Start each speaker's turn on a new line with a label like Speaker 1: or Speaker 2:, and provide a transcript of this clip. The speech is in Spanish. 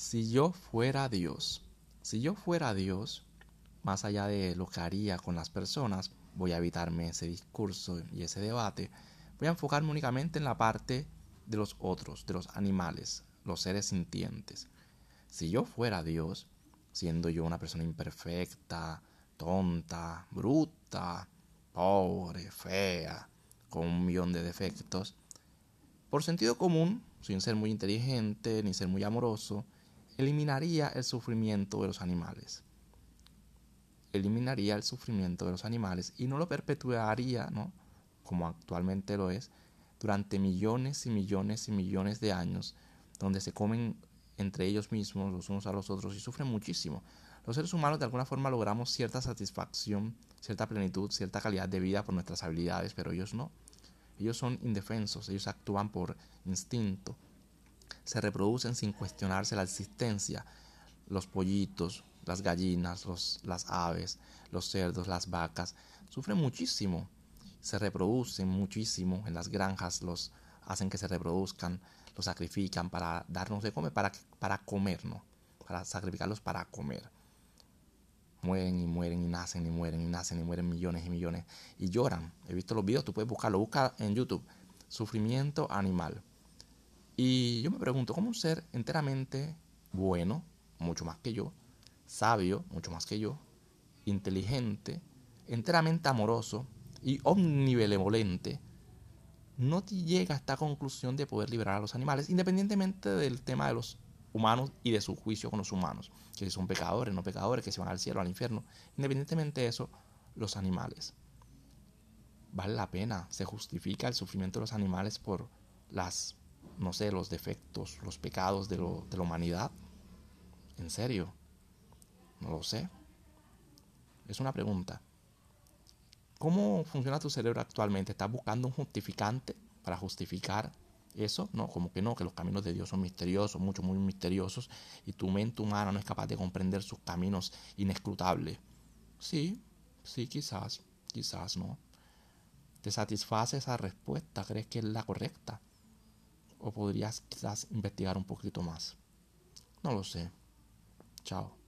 Speaker 1: Si yo fuera Dios, si yo fuera Dios, más allá de lo que haría con las personas, voy a evitarme ese discurso y ese debate, voy a enfocarme únicamente en la parte de los otros, de los animales, los seres sintientes. Si yo fuera Dios, siendo yo una persona imperfecta, tonta, bruta, pobre, fea, con un millón de defectos, por sentido común, sin ser muy inteligente ni ser muy amoroso, eliminaría el sufrimiento de los animales. Eliminaría el sufrimiento de los animales y no lo perpetuaría, ¿no? como actualmente lo es, durante millones y millones y millones de años, donde se comen entre ellos mismos los unos a los otros y sufren muchísimo. Los seres humanos de alguna forma logramos cierta satisfacción, cierta plenitud, cierta calidad de vida por nuestras habilidades, pero ellos no. Ellos son indefensos, ellos actúan por instinto, se reproducen sin cuestionarse la existencia. Los pollitos, las gallinas, los, las aves, los cerdos, las vacas, sufren muchísimo. Se reproducen muchísimo en las granjas, los hacen que se reproduzcan, los sacrifican para darnos de comer, para, para comer, ¿no? Para sacrificarlos para comer. Mueren y mueren y nacen y mueren y nacen y mueren millones y millones y lloran. He visto los videos, tú puedes buscarlo, busca en YouTube. Sufrimiento animal. Y yo me pregunto, ¿cómo un ser enteramente bueno, mucho más que yo, sabio, mucho más que yo, inteligente, enteramente amoroso y omnibenevolente, no llega a esta conclusión de poder liberar a los animales, independientemente del tema de los humanos y de su juicio con los humanos, que si son pecadores, no pecadores, que si van al cielo, al infierno, independientemente de eso, los animales. Vale la pena, se justifica el sufrimiento de los animales por las no sé, los defectos, los pecados de, de la humanidad? ¿En serio? No lo sé. Es una pregunta. ¿Cómo funciona tu cerebro actualmente? ¿Estás buscando un justificante para justificar eso? No, como que no, que los caminos de Dios son misteriosos, mucho, muy misteriosos, y tu mente humana no es capaz de comprender sus caminos inescrutables. Sí, sí, quizás, quizás no. ¿Te satisface esa respuesta? ¿Crees que es la correcta? O podrías quizás investigar un poquito más. No lo sé. Chao.